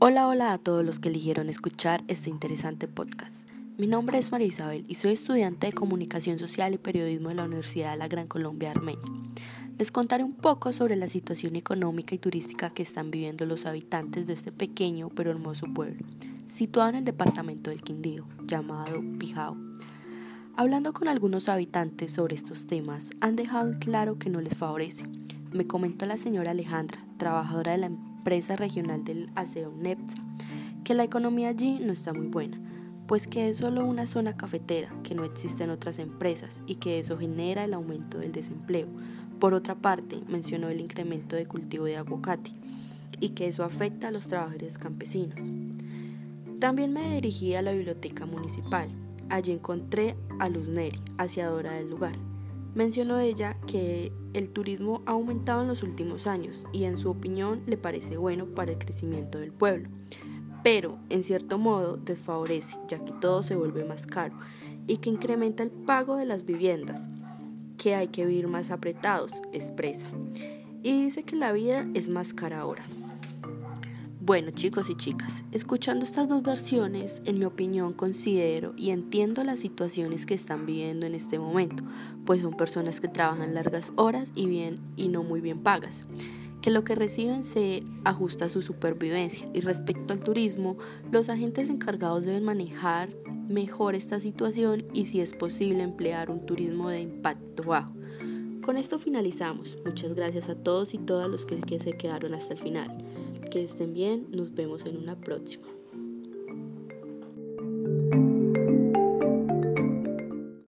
Hola, hola a todos los que eligieron escuchar este interesante podcast. Mi nombre es María Isabel y soy estudiante de Comunicación Social y Periodismo de la Universidad de la Gran Colombia Armenia. Les contaré un poco sobre la situación económica y turística que están viviendo los habitantes de este pequeño pero hermoso pueblo, situado en el departamento del Quindío, llamado Pijao. Hablando con algunos habitantes sobre estos temas, han dejado claro que no les favorece. Me comentó la señora Alejandra, trabajadora de la empresa empresa regional del aseo NEPSA, que la economía allí no está muy buena, pues que es solo una zona cafetera, que no existen otras empresas y que eso genera el aumento del desempleo. Por otra parte, mencionó el incremento de cultivo de aguacate y que eso afecta a los trabajadores campesinos. También me dirigí a la biblioteca municipal. Allí encontré a Luz Neri, aseadora del lugar, Mencionó ella que el turismo ha aumentado en los últimos años y en su opinión le parece bueno para el crecimiento del pueblo, pero en cierto modo desfavorece ya que todo se vuelve más caro y que incrementa el pago de las viviendas, que hay que vivir más apretados, expresa, y dice que la vida es más cara ahora. Bueno chicos y chicas, escuchando estas dos versiones, en mi opinión considero y entiendo las situaciones que están viviendo en este momento, pues son personas que trabajan largas horas y bien y no muy bien pagas, que lo que reciben se ajusta a su supervivencia y respecto al turismo, los agentes encargados deben manejar mejor esta situación y si es posible emplear un turismo de impacto bajo. Con esto finalizamos. Muchas gracias a todos y todas los que, se quedaron hasta el final. Que estén bien, nos vemos en una próxima.